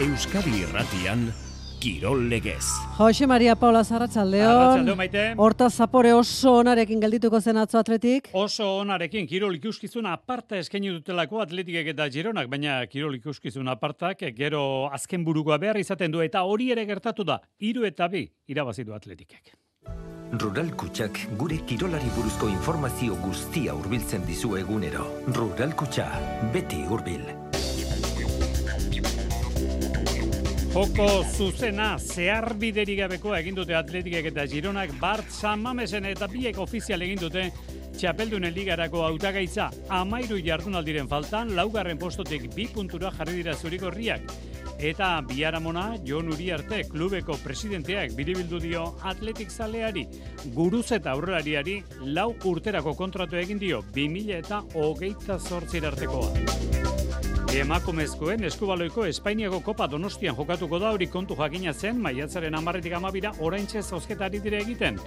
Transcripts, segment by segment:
Euskadi Irratian Kirol Legez. Jose Maria Paula Zarratxaldeon. Maite. Horta zapore oso onarekin geldituko zen atzo atletik. Oso onarekin kirol ikuskizun aparta eskaini dutelako atletikek eta gironak, baina kirol ikuskizun apartak gero azken burukoa behar izaten du eta hori ere gertatu da, hiru eta bi irabazitu atletikek. Rural Kutxak gure kirolari buruzko informazio guztia hurbiltzen dizu egunero. Rural Kutxa, beti hurbil. Joko zuzena zehar biderik gabekoa egin dute atletikek eta gironak Bart San Mamesen eta biek ofizial egin dute txapeldunen ligarako hautagaitza amairu jardunaldiren faltan laugarren postotik bi puntura jarri dira zuriko herriak. Eta biharamona Jon Uriarte klubeko presidenteak biribildu dio atletik zaleari, guruz eta aurrelariari lau urterako kontratu egin dio 2000 eta hogeita zortzir artekoa. Emakumezkoen eskubaloiko Espainiako Kopa Donostian jokatuko da hori kontu jakina zen maiatzaren amarretik amabira oraintxe zozketari dire egiten.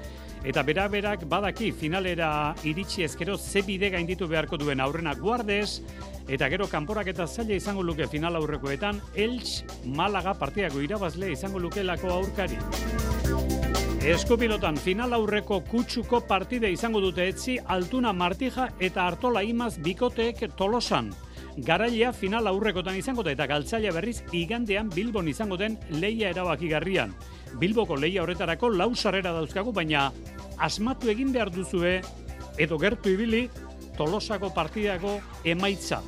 Eta bera berak badaki finalera iritsi ezkero ze bide gainditu beharko duen aurrena guardez, eta gero kanporak eta zaila izango luke final aurrekoetan, Elx Malaga partiako irabazle izango lukelako aurkari. Eskupilotan final aurreko kutsuko partide izango dute etzi Altuna Martija eta Artola Imaz bikoteek tolosan. Garailea final aurrekotan izango da eta galtzaile berriz igandean Bilbon izango den leia erabakigarrian. Bilboko leia horretarako lau sarrera dauzkagu, baina asmatu egin behar duzue edo gertu ibili Tolosako partidako emaitza.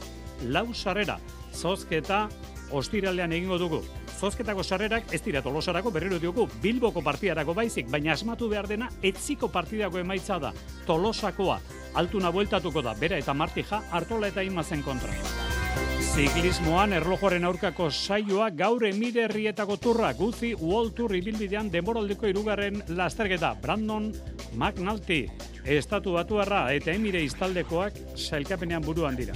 Lau sarrera, zozketa ostiralean egingo dugu. Zozketako sarrerak ez dira tolosarako berriro diogu Bilboko partidarako baizik, baina asmatu behar dena etziko partidako emaitza da. Tolosakoa, altuna bueltatuko da, bera eta martija, hartola eta imazen kontra. Ziklismoan erlojoren aurkako saioa gaur emire herrietako turra guzi World Tour ibilbidean demoraldeko irugarren lasterketa Brandon McNulty estatu batuarra eta emire iztaldekoak sailkapenean buruan dira.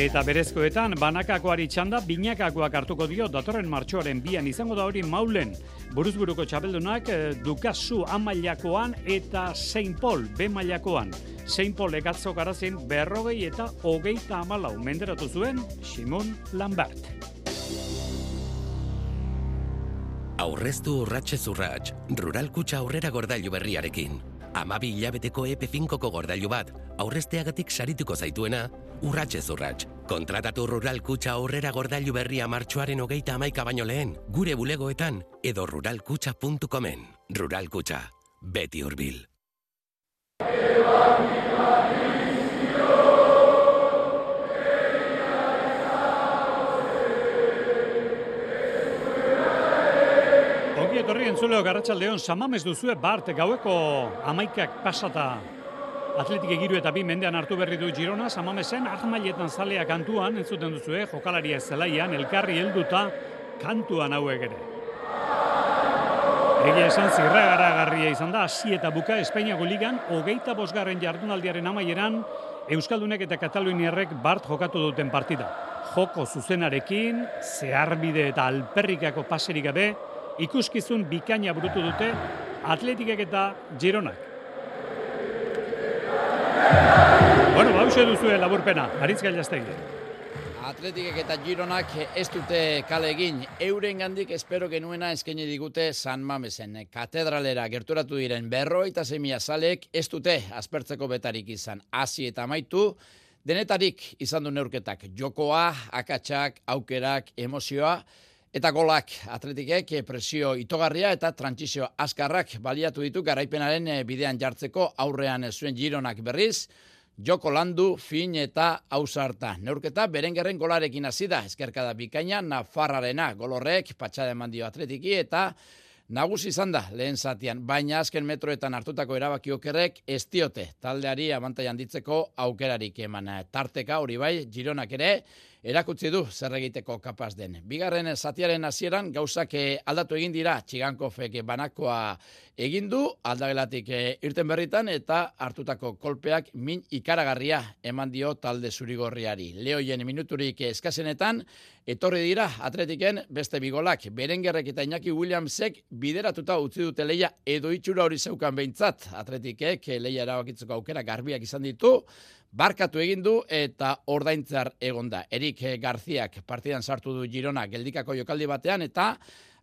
Eta berezkoetan, banakakoari txanda, binakakoak hartuko dio datorren martxoaren bian izango da hori maulen. Buruzburuko txapeldunak eh, Dukasu amailakoan eta Saint Paul B mailakoan. Saint Paul egatzo garazin berrogei eta hogeita amalau menderatu zuen Simon Lambert. Aurreztu urratxe zurratx, rural kutsa aurrera gordailu berriarekin. Amabi hilabeteko EP5ko gordailu bat, aurrezteagatik sarituko zaituena, urratxe zurratx. Kontratatu rural kutsa aurrera gordailu berria martxoaren hogeita amaika baino lehen, gure bulegoetan edo ruralkutsa.comen. Rural kutsa, beti hurbil. Ongi etorri entzuleo garratxaldeon, samamez duzue Bart gaueko amaikak pasata atletik egiru eta bi mendean hartu berri du Girona, samamesen ahmailetan zalea kantuan, entzuten duzue, jokalaria zelaian, elkarri helduta kantuan hauek ere. Egia esan zirragaragarria izan da, hasi eta buka Espainiako ligan, hogeita bosgarren jardunaldiaren amaieran, Euskaldunek eta Kataluniarrek Bart jokatu duten partida. Joko zuzenarekin, zeharbide eta alperrikako paserik gabe, ikuskizun bikaina burutu dute atletikek eta Gironak. Bueno, bauxe duzue laburpena, aritz gailaztegi. Atletikek eta Gironak ez dute kale egin. Euren gandik espero genuena eskaini digute San Mamesen. Katedralera gerturatu diren berro eta semia zalek ez dute aspertzeko betarik izan. Hasi eta amaitu, denetarik izan du neurketak. Jokoa, akatsak, aukerak, emozioa, Eta golak atletikek presio itogarria eta trantzizio askarrak baliatu ditu garaipenaren bidean jartzeko aurrean zuen gironak berriz, joko landu, fin eta hausarta. Neurketa berengerren golarekin hasi da, eskerkada bikaina, Nafarrarena golorrek, patxade mandio atletiki eta Nagusi izan da lehen zatian, baina azken metroetan hartutako erabaki okerrek ez diote taldeari abantaian ditzeko aukerarik eman. Tarteka hori bai, gironak ere, erakutsi du zer egiteko kapaz den. Bigarren zatiaren hasieran gauzak aldatu egin dira Txigankofek banakoa egin du aldagelatik irten berritan eta hartutako kolpeak min ikaragarria eman dio talde zurigorriari. Leoien minuturik eskasenetan etorri dira atletiken beste bigolak. Berengerrek eta Iñaki Williamsek bideratuta utzi dute leia edo itxura hori zeukan behintzat. Atletikek leia erabakitzeko aukera garbiak izan ditu, barkatu egin du eta ordaintzar egonda. Erik Garziak partidan sartu du Girona geldikako jokaldi batean eta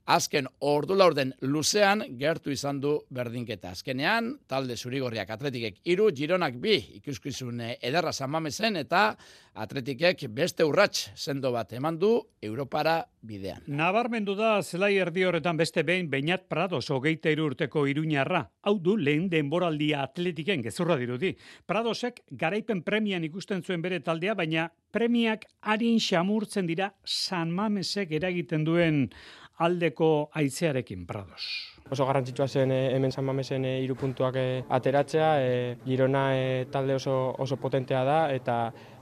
azken ordu laurden luzean gertu izan du berdinketa. Azkenean, talde zurigorriak atletikek iru, gironak bi ikuskizun ederra zanmamezen eta atletikek beste urrats sendo bat eman du Europara bidean. Nabarmendu da zelai erdi horretan beste behin Beñat Prados hogeita urteko iruñarra. Hau du lehen denboraldia atletiken gezurra dirudi. Pradosek garaipen premian ikusten zuen bere taldea, baina premiak harin xamurtzen dira San Mamesek eragiten duen aldeko aizearekin prados. Oso garrantzitsua zen e, hemen San Mamesen e, iru puntuak e, ateratzea, e, Girona e, talde oso, oso potentea da, eta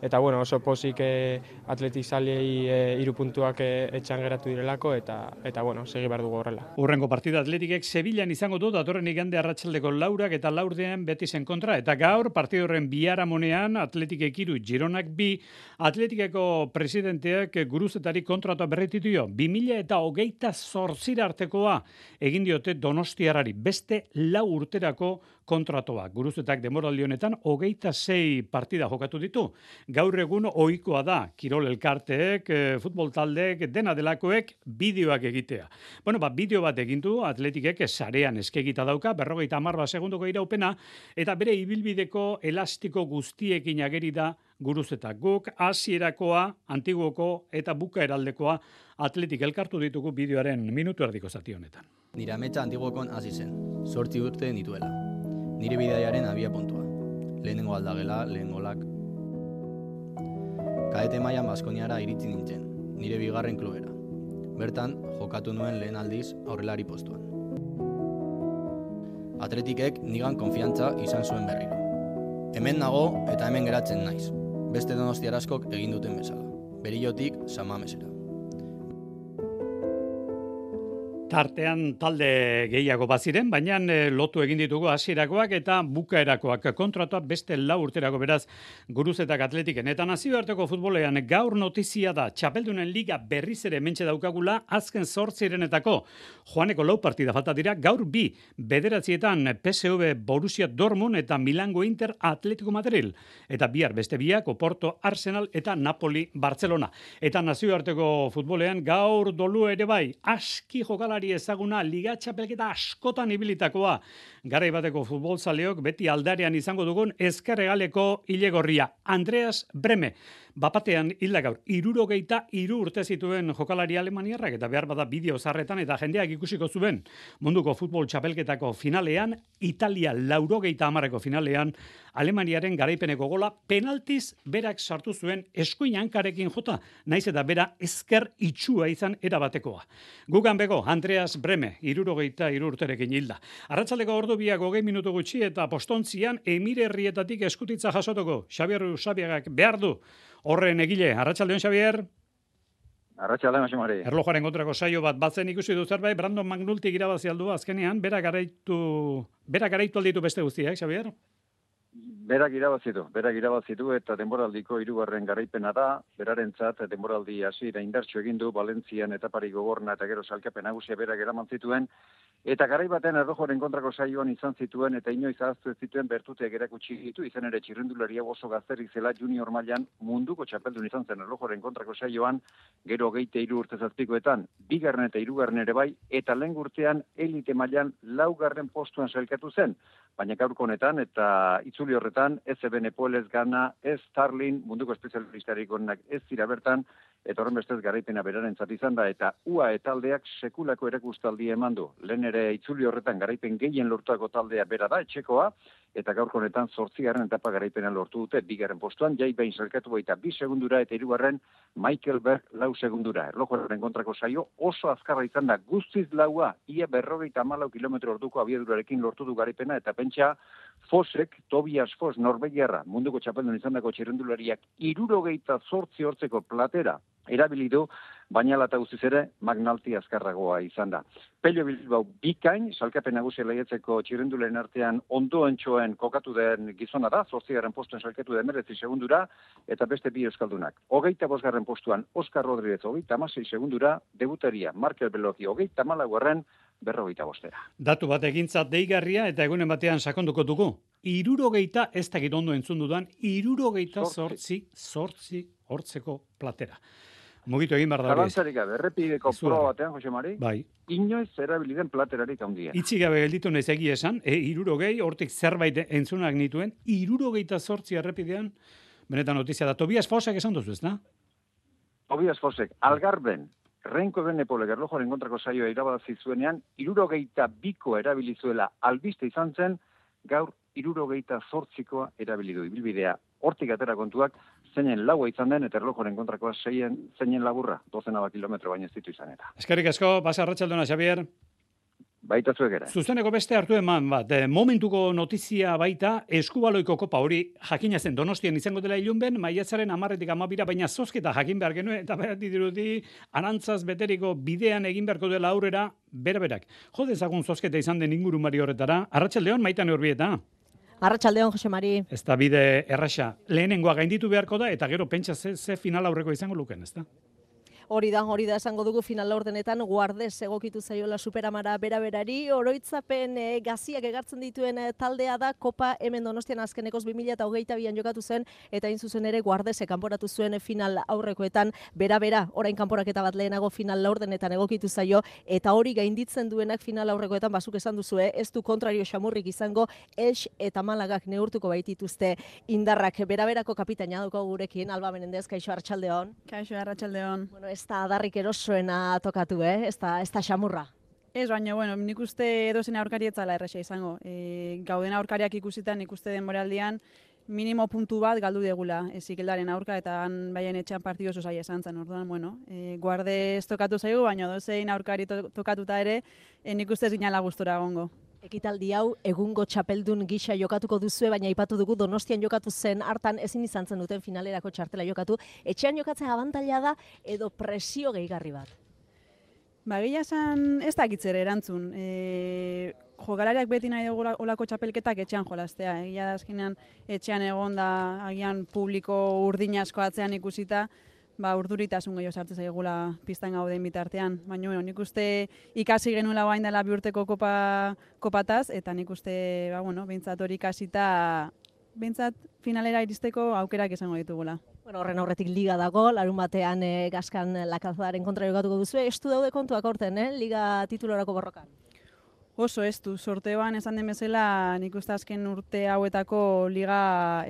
eta bueno, oso posik e, atletik zalei e, puntuak e, etxan geratu direlako, eta eta bueno, segi behar dugu horrela. Urrengo partida atletikek Sevillan izango du, datorren igande arratsaldeko laurak eta laurdean beti zen kontra, eta gaur partidorren biaramonean atletikek iru Gironak bi, atletikeko presidenteak guruzetari kontratoa berretitu 2000 eta hogeita zortzira artekoa egin diote donostiarari beste lau urterako kontratoa. Guruzetak demoraldi honetan hogeita sei partida jokatu ditu. Gaur egun ohikoa da, kirol elkarteek, e, futbol taldeek, dena delakoek bideoak egitea. Bueno, ba, bideo bat egin du atletikek sarean eskegita dauka, berrogeita marba segundoko iraupena, eta bere ibilbideko elastiko guztiekin ageri da guruzetak. Guk, hasierakoa, antiguoko eta buka eraldekoa atletik elkartu ditugu bideoaren minutu erdiko zati honetan. Nire ametsa antiguokon hasi zen, sortzi urte nituela. Nire bidaiaren abia puntua. Lehenengo aldagela, lehen golak. Kaete maian Baskoniara iritzi nintzen, nire bigarren klubera. Bertan, jokatu nuen lehen aldiz aurrelari postuan. Atletikek nigan konfiantza izan zuen berriro. Hemen nago eta hemen geratzen naiz. Beste donostiaraskok egin duten bezala. Berillotik samamesera. Tartean talde gehiago baziren, baina eh, lotu egin ditugu hasierakoak eta bukaerakoak kontratua beste lau urterako beraz guruzetak atletiken. Eta nazioarteko futbolean gaur notizia da txapeldunen liga berriz ere mentxe daukagula azken zortzirenetako. Joaneko lau partida falta dira gaur bi bederatzietan PSV Borussia Dortmund eta Milango Inter Atletico Madrid. Eta bihar beste biak Oporto Arsenal eta Napoli Barcelona. Eta nazioarteko futbolean gaur dolu ere bai aski jokala futbolari ezaguna liga txapelketa askotan ibilitakoa. Garai bateko futbolzaleok beti aldarean izango dugun ezkerregaleko ilegorria. Andreas Breme. Bapatean hilda gaur, irurogeita iru urte zituen jokalari alemaniarrak eta behar bada bideo zarretan eta jendeak ikusiko zuen munduko futbol txapelketako finalean, Italia laurogeita amarreko finalean, Alemaniaren garaipeneko gola penaltiz berak sartu zuen eskuin hankarekin jota, naiz eta bera ezker itxua izan erabatekoa. Gugan bego, Andreas Breme, irurogeita irurterekin hilda. Arratzaleko ordu biak hogei minutu gutxi eta postontzian emire herrietatik eskutitza jasotoko. Xabier Usabiagak behar du. Horren egile, Arratxaldeon Xabier? Arratxaldeon, Xamari. Erlojaren kontrako saio bat batzen ikusi du zerbait, Brandon Magnulti irabazi aldu azkenean, bera garaitu, bera garaitu alditu beste guztiak, Xabier? Berak irabazitu, berak irabazitu eta denboraldiko hirugarren garaipena da, berarentzat denboraldi hasi da indartxo egin du Valentzian eta Pari gogorna eta gero salkapen nagusia berak eraman zituen eta garai baten errojoren kontrako saioan izan zituen eta inoiz ahaztu ez zituen bertuteak erakutsi ditu izan ere txirrendularia oso gazterik zela junior mailan munduko txapeldun izan zen errojoren kontrako saioan gero geite hiru urte zazpikoetan bigarren eta hirugarren ere bai eta lehen urtean elite mailan laugarren postuan sailkatu zen. Baina gaurko honetan eta itzuli horretan ez eben epoelez gana, ez Starlin munduko espezialistarik onak ez dira bertan, eta horren bestez garaipena beraren izan da, eta UA eta aldeak sekulako erakustaldi eman du. Lehen ere itzuli horretan garaipen gehien lortuako taldea bera da, etxekoa, eta gaurko honetan zortzigarren etapa garaipena lortu dute, bigarren postuan, jai behin zelkatu baita bi segundura, eta irugarren Michael Berg lau segundura. Erlojoaren kontrako saio oso azkarra izan da, guztiz laua, ia berrogeita malau kilometro orduko abiadurarekin lortu du garaipena, eta pentsa Fosek, Tobias Fos, Norvegiarra, munduko txapeldun izan dako txirrendulariak, irurogeita zortzi hortzeko platera, erabili du, baina lata guztiz ere magnalti azkarragoa izan da. Pelio Bilbao bikain, salkapen nagusia lehiatzeko txirrendulen artean ondoen txoen kokatu den gizona da, zortzigaren postuen salkatu den merezi segundura, eta beste bi euskaldunak. Hogeita bosgarren postuan Oskar Rodríguez, hogeita amasei segundura, debutaria Markel Beloki, hogeita malaguarren, berrogeita bostera. Datu bat egintzat deigarria eta egunen batean sakonduko dugu. Irurogeita, ez dakit ondo entzun dudan, irurogeita sortzi, sortzi hortzeko platera. Mugitu egin behar da. Zalantzarik gabe, errepideko proba batean, Jose Mari, Bai. inoiz erabili den platerarik handia. Itxi gabe gelditu naiz egia esan, e, irurogei, hortik zerbait entzunak nituen, irurogeita sortzi errepidean, benetan notizia da. Tobias Fosak esan duzu, ez da? Tobias Fosek, algarben, Renko Benepolek erlojoaren kontrako saioa irabazi zuenean, irurogeita biko erabili zuela albiste izan zen, gaur irurogeita zortzikoa erabili du ibilbidea. Hortik atera kontuak, zeinen laua izan den, eta erlojoaren kontrakoa zeinen, zeinen laburra, dozena bat kilometro baino ez ditu izan eta. Eskerrik asko, basa arratsaldona, Xavier. Baita zuek ere. Zuzeneko beste hartu eman bat, eh, momentuko notizia baita, eskubaloiko kopa hori jakina zen donostian izango dela ilunben, maiatzaren amarretik amabira, baina zozketa jakin behar genuen, eta behar dirudi, arantzaz beteriko bidean egin beharko dela aurrera, bera-berak. Jo dezagun zozketa izan den ingurumari horretara, arratsaldeon maitan horbieta. Arratxaldeon, Jose Mari. Ez da bide erraxa. Lehenengoa gainditu beharko da, eta gero pentsa ze, ze final aurreko izango luken, ez da? Hori da, hori da esango dugu final laurdenetan guardez egokitu zaiola superamara bera-berari, oroitzapen e, gaziak egartzen dituen eh, taldea da, kopa hemen donostian azkenekoz 2008an jokatu zen, eta hain zuzen ere guardeze kanporatu zuen final aurrekoetan, bera-bera, orain kanporaketa bat lehenago final laurdenetan egokitu zaio, eta hori gainditzen duenak final aurrekoetan basuk esan duzue, ez du kontrario xamurrik izango, Elx eta Malagak neurtuko baitituzte indarrak bera-berako kapitaina dauko gurekin, Alba Menendez, kaixo Arratsaldeon. Kaixo, arratsaldeon. Bueno, ez da adarrik erosoena tokatu, eh? Ez da, ez da xamurra. Ez, baina, bueno, nik uste edozen aurkari etzala erresa izango. E, gauden aurkariak ikusitan, nik uste denboraldian, minimo puntu bat galdu degula ezikeldaren aurka, eta han baien etxean partidu oso zaila esan zen, orduan, bueno, e, guarde ez tokatu zaigu, baina dozein aurkari to tokatuta ere, e, nik uste ez ginala gustora egongo. Ekitaldi hau egungo txapeldun gisa jokatuko duzue, baina aipatu dugu Donostian jokatu zen hartan ezin izan zen duten finalerako txartela jokatu. Etxean jokatzea abantaila da edo presio gehigarri bat. Ba, esan ez dakitzer erantzun. E, jokalariak beti nahi dugu olako txapelketak etxean jolaztea. Egia da azkenean etxean egon da agian publiko urdin asko atzean ikusita, ba, urduritasun gehiago sartzen zaigula piztan gauden bitartean. Baina, bueno, nik uste ikasi genuela bain dela bi urteko kopa, kopataz, eta nik uste, ba, bueno, behintzat hori ikasita, behintzat finalera iristeko aukerak izango ditugula. Bueno, horren aurretik liga dago, larun batean e, gaskan lakazaren kontra jokatuko duzu. Estu daude kontuak horten, eh? liga titulorako borrokan. Oso ez du, sorteoan esan den bezala nik uste azken urte hauetako liga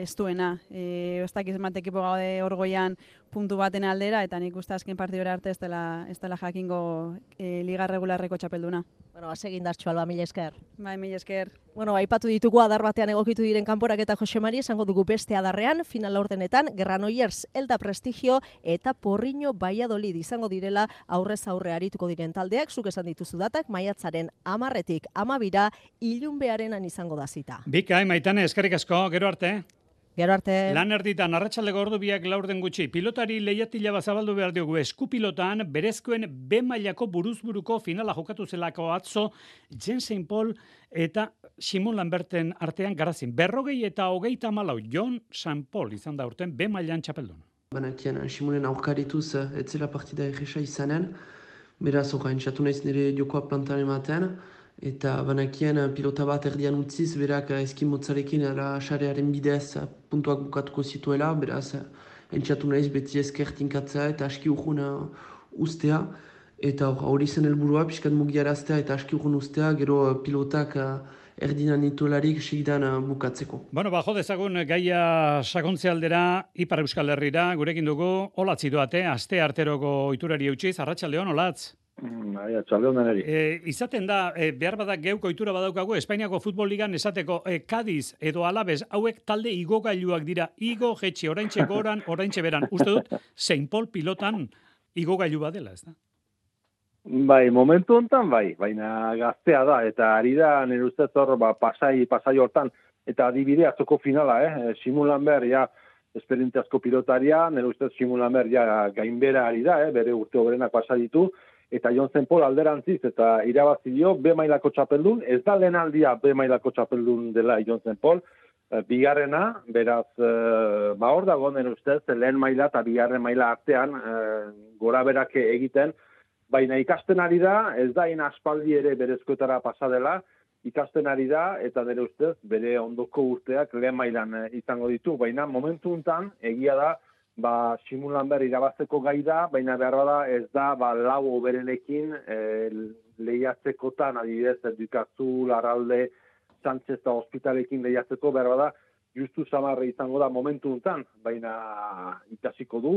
ez duena. E, ez dakiz bat ekipo gaude orgoian puntu baten aldera, eta nik uste azken partidora arte ez dela, ez dela jakingo e, liga regularreko txapelduna. Bueno, basegin dartxo alba, mila esker. Bai, mila esker. Bueno, aipatu ditugu adar batean egokitu diren kanporak eta Jose Mari esango dugu beste adarrean, final laurdenetan, Granollers, Elda Prestigio eta Porriño Valladolid izango direla aurrez aurre arituko diren taldeak, zuk esan dituzu datak, maiatzaren amarretik amabira, ilunbearenan izango da zita. Bika, maitane, eskerrik asko, gero arte. Gero arte. Lan erditan, arratsaldeko ordu biak laurden gutxi. Pilotari lehiatila bazabaldu behar diogu eskupilotan, berezkoen B mailako buruzburuko finala jokatu zelako atzo, Jensen Paul eta Simon Lamberten artean garazin. Berrogei eta hogeita malau, John San Paul izan da urten B mailan txapeldun. Banakien Simonen aurkarituz ez zela partida egisa izanen, beraz txatu naiz nire jokoa plantan ematen, eta banakien pilota bat erdian utziz, berak ezkin motzarekin ara xarearen bidez puntuak bukatuko zituela, beraz entxatu naiz beti ezker tinkatzea eta aski urgun ustea, eta hori zen helburua pixkat mugiaraztea eta aski urgun ustea, gero pilotak erdinan nitolarik segidan bukatzeko. Bueno, ba, dezagun gaia sakontze aldera, Ipar Euskal Herrira, gurekin dugu, olatzi doate, aste arteroko oiturari eutxiz, arratsaldeon olatz. Bai, atxaldeon deneri. E, izaten da, e, behar badak geuko ohitura badaukagu, Espainiako futbol ligan esateko e, Kadiz edo Alabez, hauek talde igogailuak dira, igo jetxe, oraintxe goran, oraintxe beran. Uste dut, Saint Paul pilotan igogailu badela, ez da? Bai, momentu hontan bai, baina gaztea da, eta ari da nire ustez hor, ba, pasai, pasai hortan, eta adibide atzoko finala, eh? Simulan behar, ja, esperientziazko pilotaria, nire ustez Simulan behar, ja, gainbera ari da, eh? bere urte obrenak pasa ditu, eta Jon Zenpol alderantziz, eta irabazi dio, B mailako txapeldun, ez da lehen aldia B mailako txapeldun dela Jon Zenpol, bigarrena, beraz, e, ba hor dago nire ustez, lehen maila eta bigarren maila artean, e, gora berake egiten, baina ikasten ari da, ez da aspaldi ere berezkoetara pasadela, ikasten ari da, eta bere ustez, bere ondoko urteak lehen mailan izango ditu, baina momentu untan, egia da, ba, simulan behar irabazteko gai da, baina behar da ez da, ba, lau oberenekin e, lehiatzekotan, adibidez, Dukazu, Laralde, Sánchez eta Hospitalekin lehiatzeko, behar da, justu samarre izango da momentu untan, baina ikasiko du,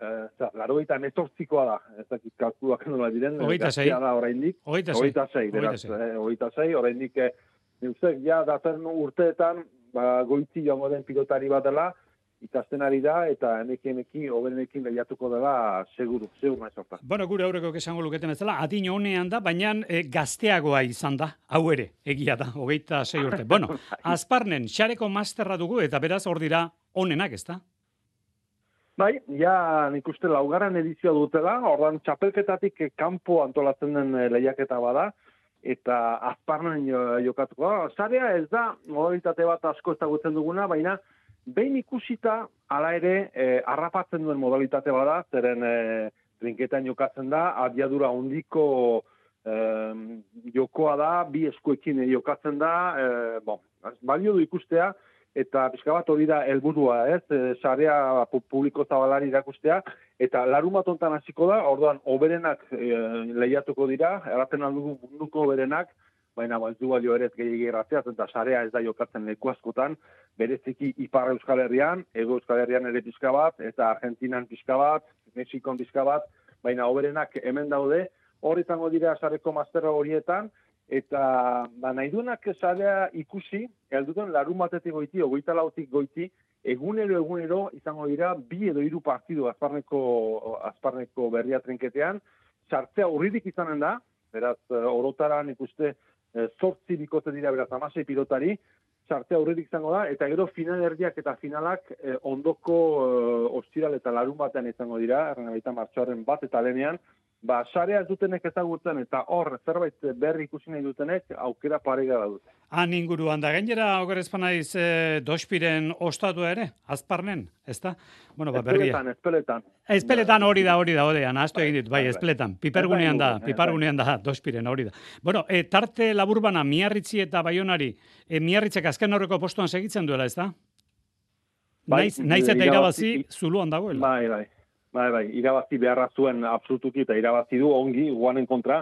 eh, laro eta netortzikoa da, ez dakit kalkuluak nola diren, Hogeita sei. da oraindik. Hogeita sei. Hogeita beraz, Hogeita sei. eh, oraindik, eh, ja, daten urteetan, ba, goitzi joango den pilotari bat dela, ikasten ari da, eta emeki emeki, oberenekin lehiatuko dela, seguru, seguru naiz hortan. Bueno, gure aurreko esango luketen bezala, adin honean da, baina e, gazteagoa izan da, hau ere, egia da, hogeita sei urte. Bueno, azparnen, xareko masterra dugu, eta beraz hor dira onenak, ez da? Bai, ja nik uste laugarren edizioa dutela, ordan txapelketatik eh, kanpo antolatzen den eh, lehiaketa bada, eta azparnen jo- jokatuko. Sarea ez da, modalitate bat asko ezagutzen duguna, baina behin ikusita, hala ere, eh, harrapatzen duen modalitate bada, zeren eh, trinketan jokatzen da, abiadura hondiko eh, jokoa da, bi eskuekin jokatzen da, eh, bon, balio du ikustea, eta pixka bat hori da helburua, ez? E, sarea pu- publiko zabalari irakustea, eta larumat hontan hasiko da, orduan, oberenak e, lehiatuko dira, erraten aldugu munduko oberenak, baina ba, ez du balio ere ez eta sarea ez da jokatzen leku askotan, bereziki Ipar Euskal Herrian, Ego Euskal Herrian ere pixka bat, eta Argentinan pixka bat, Mexikon pixka bat, baina oberenak hemen daude, hor izango dira sareko masterra horietan, eta ba, nahi duenak sarea ikusi, helduten larun batetik goiti, ogoita lautik goiti, egunero egunero izango dira bi edo hiru partidu azparneko, azparneko berria trenketean, sartzea urridik izanen da, beraz, eh, orotara nik uste eh, zortzi bikote dira, beraz, amasei pilotari, sartzea aurretik izango da, eta gero final erdiak eta finalak eh, ondoko eh, ostiral eta larun batean izango dira, erren baita martxoaren bat eta lehenean, ba, sarea ez dutenek ezagutzen eta hor zerbait berri ikusi nahi dutenek aukera paregara dute. Han inguruan da, gainera, ogerezpan naiz, e, dospiren ostatua ere, azparnen, ez da? Bueno, ba, berria. Espeletan, espeletan. Ezpeletan hori da, hori da, hori da, nahaztu egin dit, bai, bai. ezpeletan, pipergunean da, da pipergunean da, dospiren hori da. Bueno, e, tarte laburbana, miarritzi eta baionari, e, miarritzek azken horreko postuan segitzen duela, ez da? Bai, naiz, naiz eta irabazi- zuluan dagoela. Bai, bai. Bai, bai, irabazi beharra zuen absolutuki eta irabazi du ongi, guanen kontra,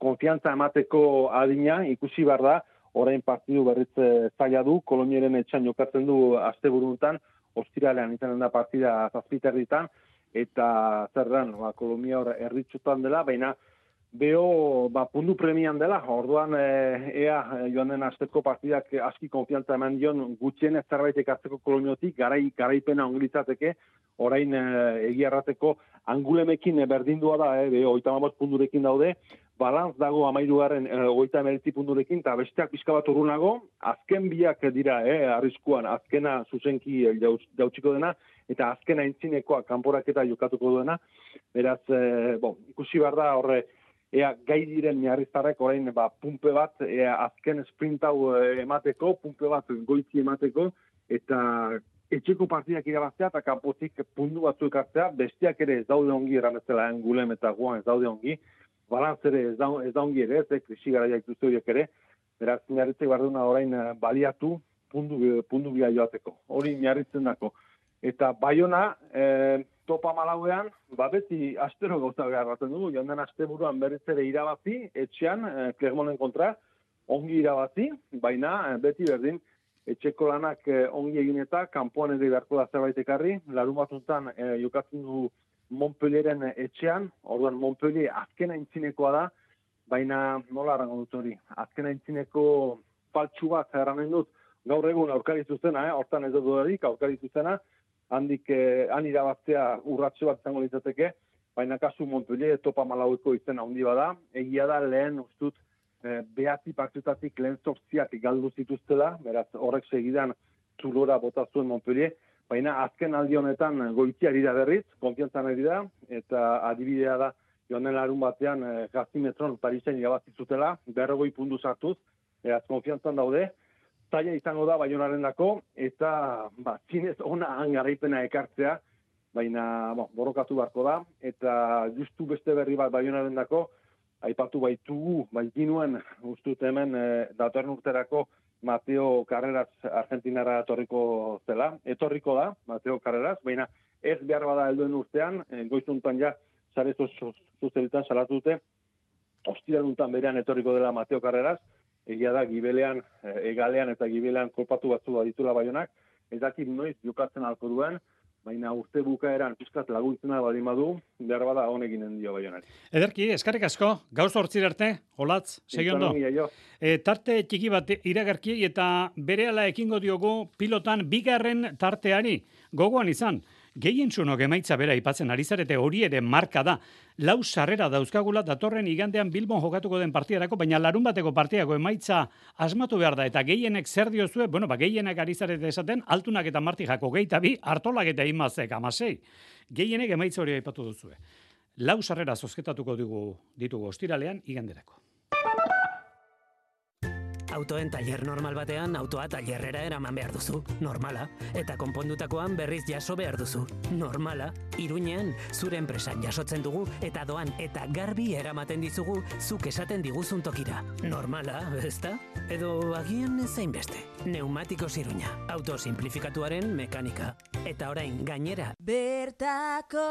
konfiantza emateko adina, ikusi behar da, orain partidu berriz eh, zaila du, kolonieren etxan jokatzen du aste buruntan, ostiralean izanen da partida zazpiterritan, eta zerran, ba, Kolombia hor erritxutan dela, baina Beo, ba, pundu premian dela, orduan e, ea eh, joan den asteko partidak aski konfiantza eman dion gutxien zerbait ekartzeko koloniotik, garai, garaipena ongilitzateke, orain e, egiarrateko angulemekin eh, berdindua da, e, beo, oita pundurekin daude, balantz dago amairuaren e, oita emeretzi pundurekin, eta besteak pixka bat urrunago, azken biak dira, e, arriskuan, azkena zuzenki eh, jautsiko dena, eta azkena intzinekoa kanporaketa jokatuko duena, beraz, e, bon, ikusi behar da horre, ea gai diren miarriztarrek orain ba, pumpe bat ea azken sprint hau eh, emateko, pumpe bat goitzi emateko, eta etxeko partidak irabaztea eta kanpotik puntu batzuk hartzea, besteak ere ez daude ongi erramezela angulem eta guan ez daude ongi, balantz ere ez da, ez da ongi ere, ez, eh, krisi gara dituzte horiek ere, beraz miarritzek behar orain eh, baliatu puntu, puntu bila joateko, hori miarritzen dako. Eta baiona, e, topa malauean, ba beti astero gauza garratzen dugu, joan den aste buruan berriz ere irabazi, etxean, e, Clermonten kontra, ongi irabazi, baina e, beti berdin, etxeko lanak e, ongi egin eta kanpoan ere beharko da zerbait ekarri, larun batuntan e, jokatzen du Montpellieren etxean, orduan Montpellier azkena intzinekoa da, baina nola arrango dut hori, azkena intzineko faltsu bat erranen dut, gaur egun aurkari zuzena, eh? hortan ez dut erik, aurkari zuzena, handik eh, han irabaztea urratxo bat izango litzateke, baina kasu Montpellier topa malaueko izena handi bada, egia da lehen ustut eh, behatzi partitatik lehen zortziak galdu zituztela, beraz horrek segidan zulora bota zuen Montpellier, baina azken aldi honetan goitia dira berriz, konfiantzan ari da, eta adibidea da, joan larun batean eh, Gazimetron Parisen irabazi zutela, berrogoi puntu sartuz, beraz konfiantzan daude, zaila izango da baionaren dako, eta ba, zinez ona han garaipena ekartzea, baina bo, borrokatu beharko da, eta justu beste berri bat baionaren dako, aipatu baitugu, bai ginuen, ustut hemen, e, datorren urterako, Mateo Carreras Argentinara etorriko zela, etorriko da, Mateo Carreras, baina ez behar bada helduen urtean, e, goizuntan ja, sare zuzelitan salatu dute, ostiraluntan berean etorriko dela Mateo Carreras, egia da gibelean, e, egalean eta gibelean kolpatu batzu ditula baionak, ez dakit noiz jokatzen alko duen, baina urte bukaeran pizkat laguntzena baldin badu, behar bada honeginen dio baionari. Ederki, eskarrik asko, gauz hortzir arte, olatz, segi ondo. E, tarte txiki bat iragarki eta berehala ekingo diogu pilotan bigarren tarteari, gogoan izan, Gehien txunok emaitza bera ipatzen ari zarete hori ere marka da. Lau sarrera dauzkagula datorren igandean Bilbon jokatuko den partiarako, baina larun bateko partiako emaitza asmatu behar da. Eta gehienek zer diozue, bueno, ba, gehienek ari zarete esaten, altunak eta martijako gehi bi, hartolak eta imazek amasei. Gehienek emaitza hori aipatu duzue. Lau sarrera zozketatuko dugu ditugu ostiralean iganderako. Autoen taller normal batean autoa tailerrera eraman behar duzu. Normala. Eta konpondutakoan berriz jaso behar duzu. Normala. Iruñean, zure enpresan jasotzen dugu eta doan eta garbi eramaten dizugu zuk esaten diguzun tokira. Normala, ezta? Edo agian ezain beste. Neumatiko ziruña. Auto simplifikatuaren mekanika. Eta orain gainera. Bertako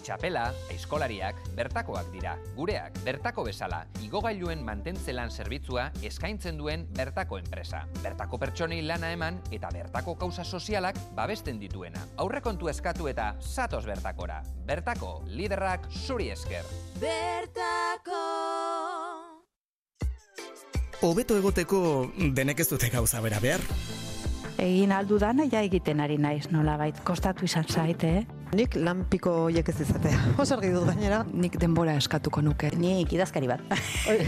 Txapela, eskolariak, bertakoak dira. Gureak, bertako bezala, igogailuen mantentzelan zerbitzua eskaintzen duen bertako enpresa. Bertako pertsonei lana eman eta bertako kausa sozialak babesten dituena. Aurrekontu eskatu eta satos bertakora. Bertako, liderrak zuri esker. Bertako Hobeto egoteko denek ez dute gauza bera behar. Egin aldu dana ja egiten ari naiz nolabait kostatu izan zaite, eh? Nik lan piko hiek ez izatea. Oso argi dut gainera. Nik denbora eskatuko nuke. Nik idazkari bat.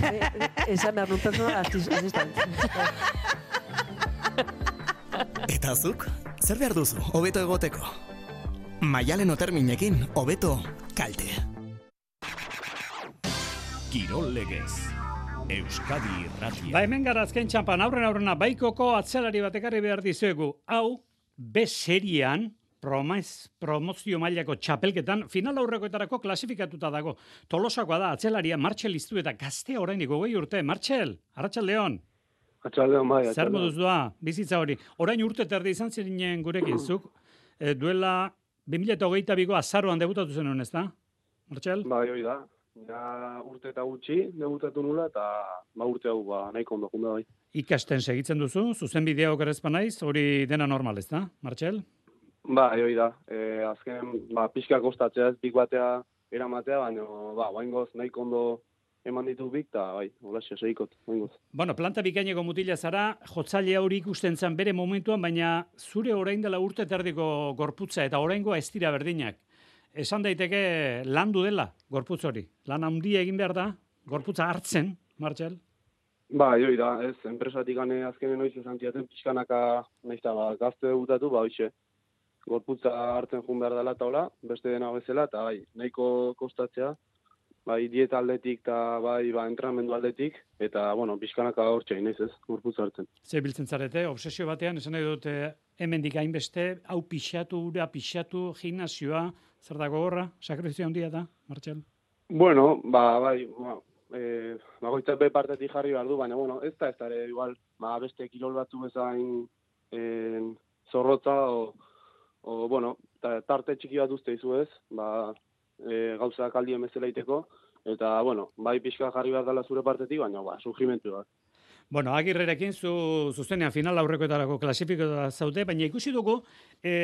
Esan behar nun pertsona. Eta zuk, zer behar duzu, hobeto egoteko? Maialen oterminekin, hobeto kalte. Kirol legez. Euskadi Irratia. Ba hemen gara azken txampan aurren aurrena baikoko atzelari batekarri behar dizuegu. Hau, B serian, promez, promozio mailako txapelketan, final aurrekoetarako klasifikatuta dago. Tolosakoa da, atzelaria, Martxel iztu eta gazte orain gogoi urte. Martxel, Arratxaldeon. Arratxaldeon, bai. Zer moduz doa, bizitza hori. Orain urte terdi izan zirinen gurekin, zuk, e, duela 2008 biko azaroan debutatu zen ez da? Martxel? Bai, hori da. Ja urte eta gutxi debutatu nula eta ba urte hau ba nahiko ondo junda bai. Ikasten segitzen duzu, zuzen bideo okerrezpa naiz, hori dena normal ez da, Martxel? Ba, hori da. E, azken, ba, pixka kostatzea ez, bik batea eramatea, baina, ba, baingoz nahiko ondo eman ditu bik, eta bai, hola segikot, baingoz. Bueno, planta bikaineko mutila zara, jotzaile hori ikusten zen bere momentuan, baina zure orain dela urte terdiko gorputza, eta oraingoa ez dira berdinak esan daiteke landu dela gorputz hori. Lan handia egin behar da, gorputza hartzen, Martxel? Ba, joi da, ez, enpresatik gane azkenen noiz esan tiaten pixkanaka, nahiz ba, gazte debutatu, ba, hoxe, gorputza hartzen jun behar dela taula, beste dena bezala, eta bai, nahiko kostatzea, bai, dieta aldetik eta bai, ba, entrenamendu aldetik, eta, bueno, pixkanaka hortxe, nahiz ez, gorputza hartzen. Ze biltzen zarete, obsesio batean, esan nahi dute, hemen hainbeste, hau pixatu, ura pixatu, gimnazioa, Zer dago horra, sakrifizio handia da, Martxel? Bueno, ba, bai, ba, e, bagoitzak be partetik jarri behar du, baina, bueno, ez da, ez da, igual, ba, beste kirol batzu bezain en, zorrotza, o, o, bueno, ta, tarte txiki bat uste izu ez, ba, e, gauza kaldien bezala iteko, eta, bueno, bai pixka jarri behar dela zure partetik, baina, ba, sugrimentu bat. Bueno, agirrerekin zu zuzenean final aurrekoetarako klasifikoa zaute, baina ikusi dugu, e,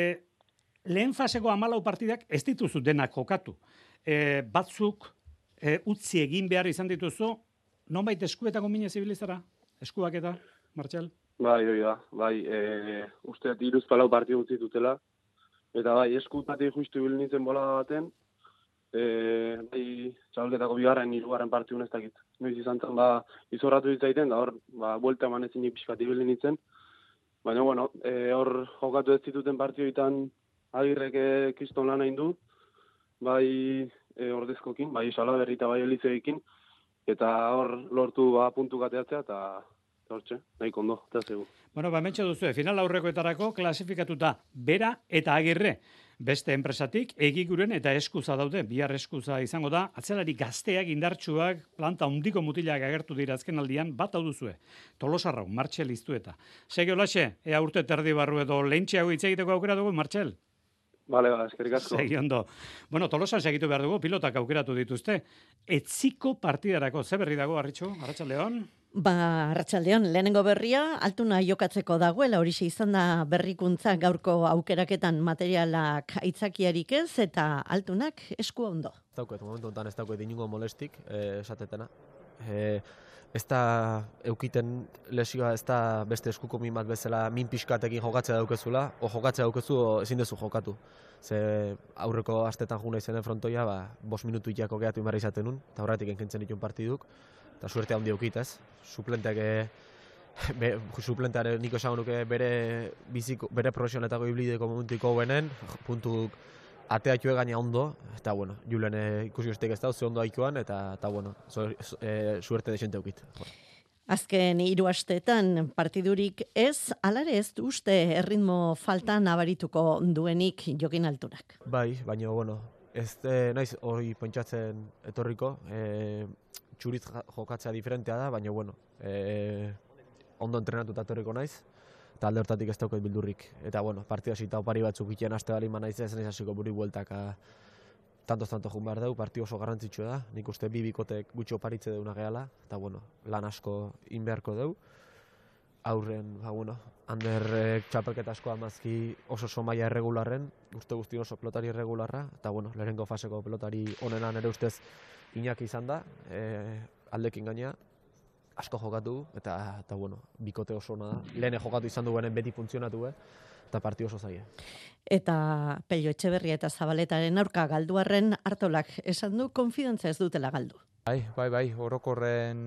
lehen faseko amalau partidak ez dituzu denak jokatu. E, batzuk e, utzi egin behar izan dituzu, nonbait eskuetako minez zibilizara? Eskuak eta, Martxel? Bai, bai, da. Bai, e, uste iruz palau parti utzi dutela. Eta bai, eskutati justu bil nintzen bola baten, e, bai, txabalketako bigarren, irugarren parti ez dakit. Noiz izan zen, ba, izorratu ditzaiten, da hor, ba, buelta eman ezin pixkati bil nintzen. Baina, bueno, e, hor jokatu ez dituten partioetan agirrek kiston lan hain du, bai e, ordezkokin, bai salaberri eta bai elizeekin, eta hor lortu ba, puntu gateatzea, eta hortxe, nahi kondo, eta zegu. Bueno, ba, mentxe duzu, final aurrekoetarako klasifikatuta bera eta agirre. Beste enpresatik, egiguren eta eskuza daude, bihar eskuza izango da, atzelari gazteak indartsuak, planta hundiko mutilak agertu dira azken aldian, bat hau duzue. Tolosarrau, Martxel iztu eta. Segi olaxe, ea urte terdi barru edo lehentxeago hitz egiteko aukera dugu, Martxel? Bale, ba, eskerrik asko. Segi ondo. Bueno, Tolosan segitu behar dugu, pilotak aukeratu dituzte. Etziko partidarako, ze berri dago, Arritxu, Arratxaldeon? Ba, Arratxaldeon, lehenengo berria, altuna jokatzeko dagoela, horixe izan da berrikuntza gaurko aukeraketan materialak aitzakiarik ez, eta altunak esku ondo. Ez dauket, momentu honetan ez dauket inungo molestik, eh, esatetena. Eh, ez da eukiten lesioa, ez da beste eskuko min bat bezala min pixkatekin jokatzea daukezula, o jokatzea daukezu, ezin duzu jokatu. Ze aurreko astetan juna izenen frontoia, ba, bos minutu itako gehatu imarra izaten nun, eta horretik enkintzen ditun partiduk, eta suerte handi eukit ez. Suplenteak be, suplenteare niko esango nuke bere biziko, bere profesionetako iblideko momentiko benen, puntuk ateatxue gaina ondo, eta bueno, Julen ikusi besteik ez da, ze ondo aikoan, eta, eta bueno, so, eh, suerte desente eukit. Azken hiru asteetan partidurik ez, alare ez uste erritmo falta nabarituko duenik jokin alturak. Bai, baina, bueno, ez eh, naiz hori pentsatzen etorriko, eh, txuriz jokatzea diferentea da, baina, bueno, eh, ondo entrenatuta etorriko naiz, eta alde hortatik ez daukat bildurrik. Eta, bueno, partida zita opari batzuk iten aste bali naiz ez, naiz hasiko buri bueltaka tantos tanto jun behar dugu, partio oso garrantzitsua da, nik uste bi bikotek gutxi oparitze deuna gehala, eta bueno, lan asko in beharko dugu. Aurren, ba, bueno, handerrek txapelketa asko amazki oso oso maila erregularren, uste guzti oso pelotari erregularra, eta bueno, lehenengo faseko pelotari onena nere ustez Iñaki izan da, e, aldekin gaina, asko jokatu, eta, eta bueno, bikote oso ona da. Lehen jokatu izan duenen beti funtzionatu, eh? eta partio oso zaie. Eta Pello Etxeberria eta Zabaletaren aurka galduarren hartolak esan du konfidantza ez dutela galdu. Bai, bai, bai, orokorren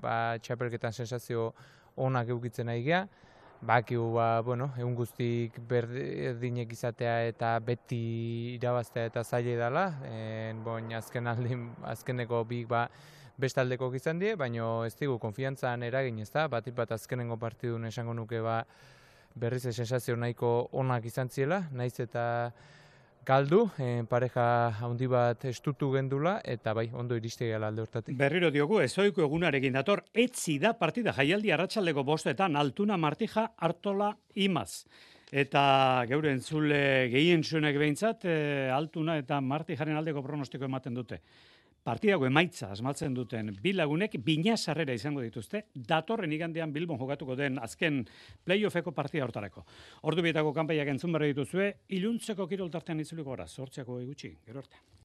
ba, txapelketan sensazio onak eukitzen nahi gea. Bakiu, ba, bueno, egun guztik berdinek izatea eta beti irabaztea eta zaila dela. En, bon, azken aldin, azkeneko bik ba, bestaldeko izan die, baina ez digu konfiantzan eragin ez da, batik bat azkenengo partidun esango nuke ba, berriz sensazio nahiko onak izan ziela, naiz eta galdu, eh, pareja handi bat estutu gendula, eta bai, ondo iriste gala alde hortatik. Berriro diogu, ezoiko egunarekin dator, etzi da partida jaialdi arratsaldeko bostetan, altuna martija hartola imaz. Eta geure entzule gehien zuenek behintzat, e, altuna eta martijaren aldeko pronostiko ematen dute. Partidago emaitza asmatzen duten bi lagunek bina sarrera izango dituzte, datorren igandean Bilbon jokatuko den azken playoffeko partida hortarako. Ordu bietako kanpaiak entzun berri dituzue, iluntzeko kiroltartean itzuliko gara, sortziako egutxi, gero arte.